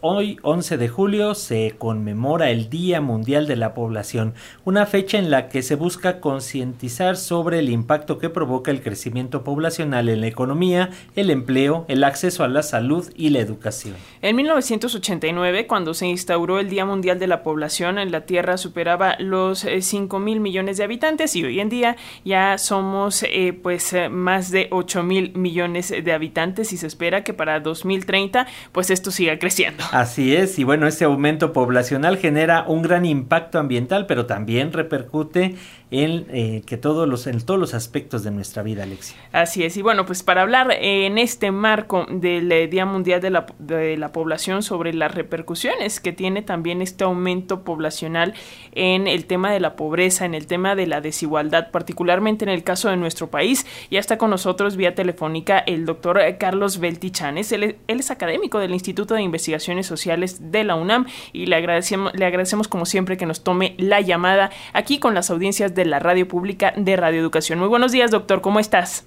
Hoy, 11 de julio, se conmemora el Día Mundial de la Población, una fecha en la que se busca concientizar sobre el impacto que provoca el crecimiento poblacional en la economía, el empleo, el acceso a la salud y la educación. En 1989, cuando se instauró el Día Mundial de la Población, en la Tierra superaba los 5 eh, mil millones de habitantes y hoy en día ya somos eh, pues eh, más de 8 mil millones de habitantes y se espera que para 2030 pues esto siga creciendo. Así es, y bueno, ese aumento poblacional genera un gran impacto ambiental, pero también repercute en eh, que todos los en todos los aspectos de nuestra vida, Alexia. Así es, y bueno, pues para hablar en este marco del eh, Día Mundial de la, de la Población sobre las repercusiones que tiene también este aumento poblacional en el tema de la pobreza, en el tema de la desigualdad, particularmente en el caso de nuestro país, ya está con nosotros vía telefónica el doctor Carlos Beltichanes, él, él es académico del Instituto de Investigación Sociales de la UNAM y le agradecemos, le agradecemos como siempre que nos tome la llamada aquí con las audiencias la radio pública de Radio Educación. Muy buenos días, doctor, ¿cómo estás?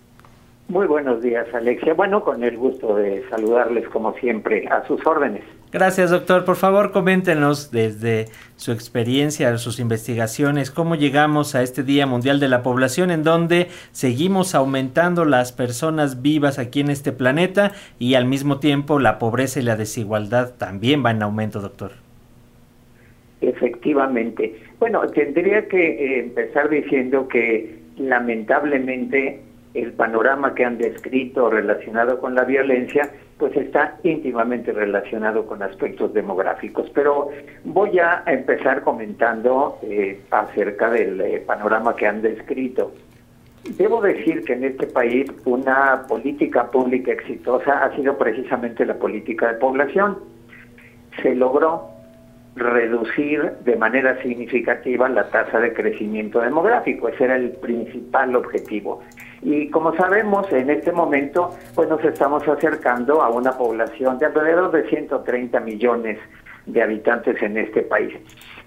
Muy buenos días, Alexia. Bueno, con el gusto de saludarles como siempre, a sus órdenes. Gracias, doctor. Por favor, coméntenos desde su experiencia, sus investigaciones, cómo llegamos a este Día Mundial de la Población en donde seguimos aumentando las personas vivas aquí en este planeta y al mismo tiempo la pobreza y la desigualdad también van en aumento, doctor. Efectivamente. Bueno, tendría que eh, empezar diciendo que lamentablemente el panorama que han descrito relacionado con la violencia, pues está íntimamente relacionado con aspectos demográficos. Pero voy a empezar comentando eh, acerca del eh, panorama que han descrito. Debo decir que en este país una política pública exitosa ha sido precisamente la política de población. Se logró reducir de manera significativa la tasa de crecimiento demográfico. Ese era el principal objetivo. Y como sabemos, en este momento, pues nos estamos acercando a una población de alrededor de 130 millones de habitantes en este país.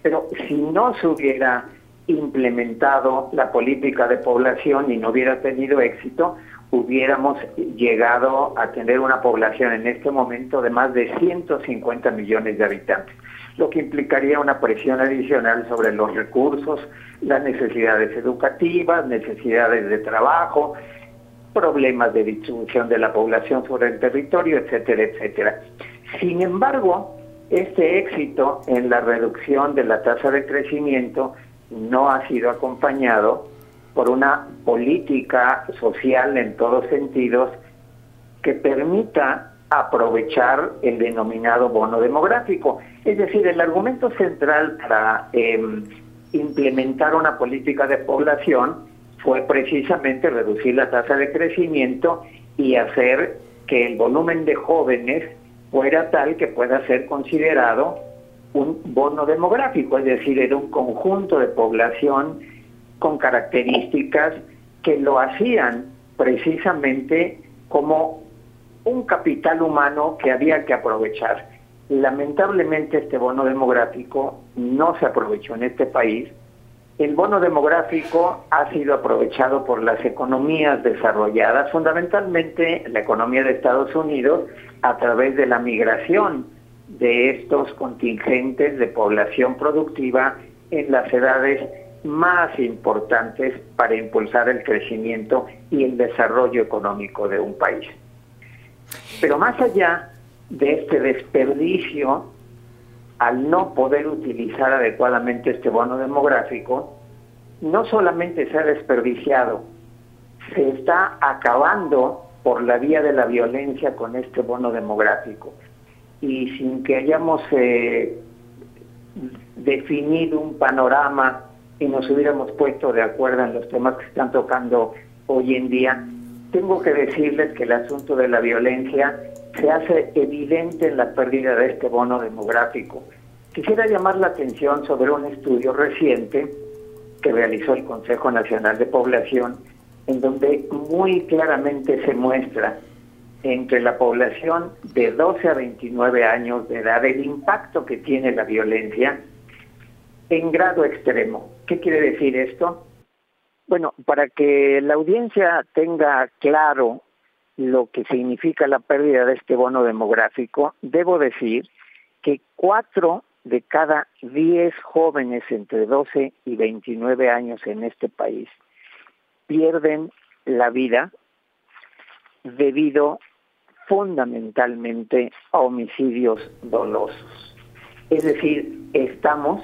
Pero si no se hubiera implementado la política de población y no hubiera tenido éxito, hubiéramos llegado a tener una población en este momento de más de 150 millones de habitantes lo que implicaría una presión adicional sobre los recursos, las necesidades educativas, necesidades de trabajo, problemas de distribución de la población sobre el territorio, etcétera, etcétera. Sin embargo, este éxito en la reducción de la tasa de crecimiento no ha sido acompañado por una política social en todos sentidos que permita aprovechar el denominado bono demográfico. Es decir, el argumento central para em, implementar una política de población fue precisamente reducir la tasa de crecimiento y hacer que el volumen de jóvenes fuera tal que pueda ser considerado un bono demográfico, es decir, era un conjunto de población con características que lo hacían precisamente como un capital humano que había que aprovechar. Lamentablemente este bono demográfico no se aprovechó en este país. El bono demográfico ha sido aprovechado por las economías desarrolladas, fundamentalmente la economía de Estados Unidos, a través de la migración de estos contingentes de población productiva en las edades más importantes para impulsar el crecimiento y el desarrollo económico de un país. Pero más allá de este desperdicio, al no poder utilizar adecuadamente este bono demográfico, no solamente se ha desperdiciado, se está acabando por la vía de la violencia con este bono demográfico. Y sin que hayamos eh, definido un panorama y nos hubiéramos puesto de acuerdo en los temas que están tocando hoy en día, tengo que decirles que el asunto de la violencia se hace evidente en la pérdida de este bono demográfico. Quisiera llamar la atención sobre un estudio reciente que realizó el Consejo Nacional de Población, en donde muy claramente se muestra entre la población de 12 a 29 años de edad el impacto que tiene la violencia en grado extremo. ¿Qué quiere decir esto? Bueno, para que la audiencia tenga claro lo que significa la pérdida de este bono demográfico, debo decir que cuatro de cada diez jóvenes entre 12 y 29 años en este país pierden la vida debido fundamentalmente a homicidios dolosos. Es decir, estamos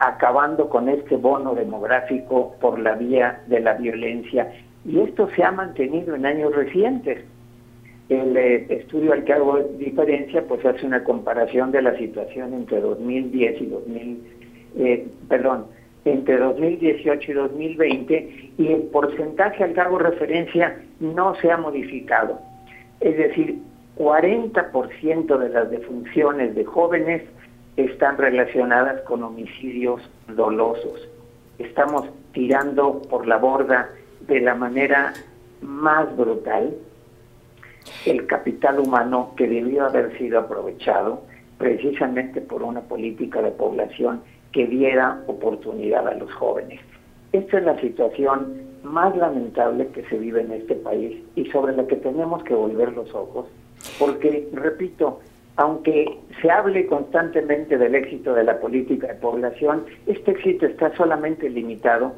acabando con este bono demográfico por la vía de la violencia y esto se ha mantenido en años recientes. El eh, estudio al que hago diferencia pues hace una comparación de la situación entre 2010 y 2000, eh, perdón, entre 2018 y 2020 y el porcentaje al que hago referencia no se ha modificado. Es decir, 40% de las defunciones de jóvenes están relacionadas con homicidios dolosos. Estamos tirando por la borda de la manera más brutal el capital humano que debió haber sido aprovechado precisamente por una política de población que diera oportunidad a los jóvenes. Esta es la situación más lamentable que se vive en este país y sobre la que tenemos que volver los ojos, porque, repito, aunque se hable constantemente del éxito de la política de población, este éxito está solamente limitado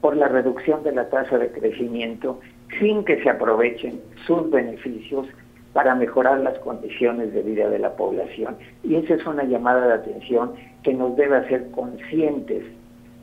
por la reducción de la tasa de crecimiento sin que se aprovechen sus beneficios para mejorar las condiciones de vida de la población. Y esa es una llamada de atención que nos debe hacer conscientes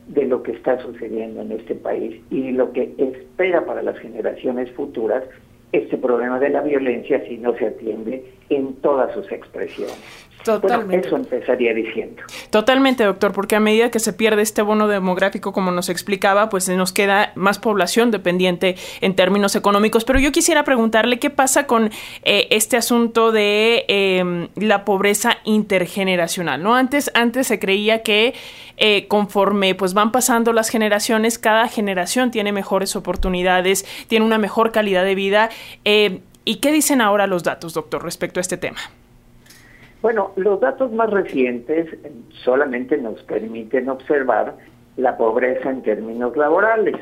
de lo que está sucediendo en este país y lo que espera para las generaciones futuras este problema de la violencia si no se atiende en todas sus expresiones. Totalmente. eso empezaría diciendo. Totalmente, doctor, porque a medida que se pierde este bono demográfico, como nos explicaba, pues nos queda más población dependiente en términos económicos. Pero yo quisiera preguntarle qué pasa con eh, este asunto de em, la pobreza intergeneracional, ¿no? Antes, antes se creía que eh, conforme pues van pasando las generaciones, cada generación tiene mejores oportunidades, tiene una mejor calidad de vida. ¿Y qué dicen ahora los datos, doctor, respecto a este tema? Bueno, los datos más recientes solamente nos permiten observar la pobreza en términos laborales.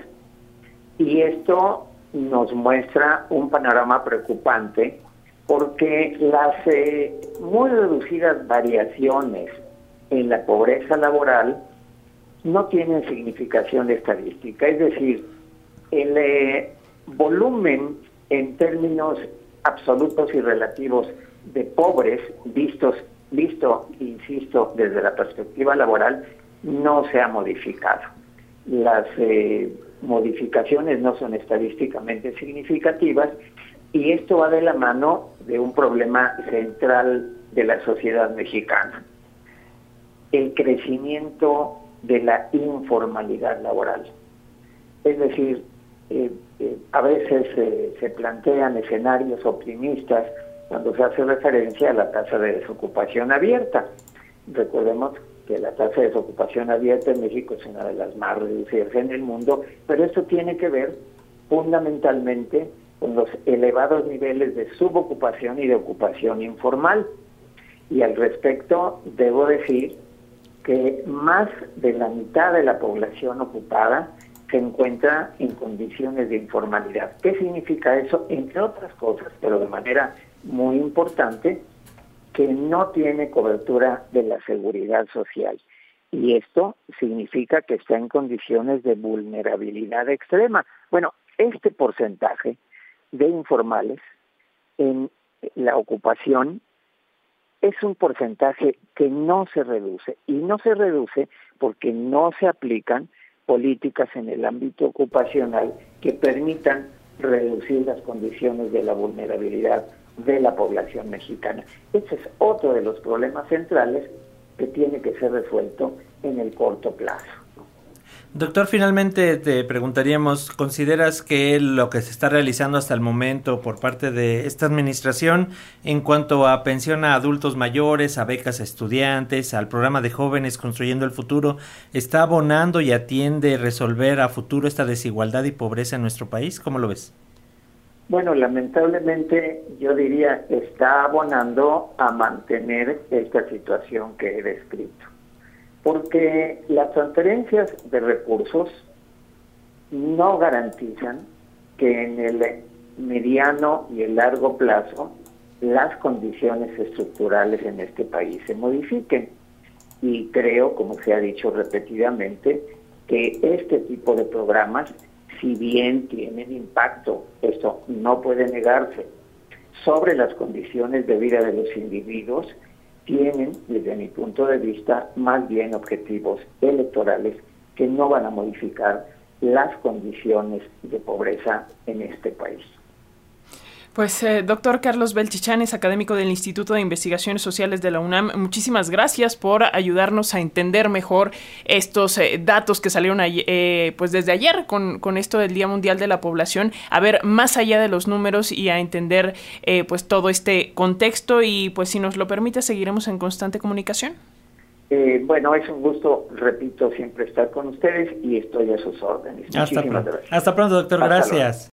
Y esto nos muestra un panorama preocupante porque las eh, muy reducidas variaciones en la pobreza laboral no tienen significación estadística. Es decir, el eh, volumen en términos absolutos y relativos de pobres vistos, visto, insisto, desde la perspectiva laboral, no se ha modificado. Las eh, modificaciones no son estadísticamente significativas y esto va de la mano de un problema central de la sociedad mexicana, el crecimiento de la informalidad laboral. Es decir, eh, a veces se plantean escenarios optimistas cuando se hace referencia a la tasa de desocupación abierta. Recordemos que la tasa de desocupación abierta en México es una de las más reducidas en el mundo, pero esto tiene que ver fundamentalmente con los elevados niveles de subocupación y de ocupación informal. Y al respecto, debo decir que más de la mitad de la población ocupada se encuentra en condiciones de informalidad. ¿Qué significa eso? Entre otras cosas, pero de manera muy importante que no tiene cobertura de la seguridad social. Y esto significa que está en condiciones de vulnerabilidad extrema. Bueno, este porcentaje de informales en la ocupación es un porcentaje que no se reduce y no se reduce porque no se aplican políticas en el ámbito ocupacional que permitan reducir las condiciones de la vulnerabilidad de la población mexicana. Ese es otro de los problemas centrales que tiene que ser resuelto en el corto plazo. Doctor, finalmente te preguntaríamos, ¿consideras que lo que se está realizando hasta el momento por parte de esta administración en cuanto a pensión a adultos mayores, a becas a estudiantes, al programa de jóvenes construyendo el futuro, está abonando y atiende resolver a futuro esta desigualdad y pobreza en nuestro país? ¿Cómo lo ves? Bueno, lamentablemente yo diría está abonando a mantener esta situación que he descrito, porque las transferencias de recursos no garantizan que en el mediano y el largo plazo las condiciones estructurales en este país se modifiquen. Y creo, como se ha dicho repetidamente, que este tipo de programas, si bien tienen impacto, esto no puede negarse, sobre las condiciones de vida de los individuos, tienen, desde mi punto de vista, más bien objetivos electorales que no van a modificar las condiciones de pobreza en este país. Pues, eh, doctor Carlos Belchichán es académico del Instituto de Investigaciones Sociales de la UNAM. Muchísimas gracias por ayudarnos a entender mejor estos eh, datos que salieron eh, pues desde ayer con, con, esto del Día Mundial de la Población, a ver más allá de los números y a entender eh, pues todo este contexto y pues si nos lo permite seguiremos en constante comunicación. Eh, bueno, es un gusto, repito, siempre estar con ustedes y estoy a sus órdenes. Hasta Muchísimas pronto. gracias. Hasta pronto, doctor. Hasta gracias. Luego.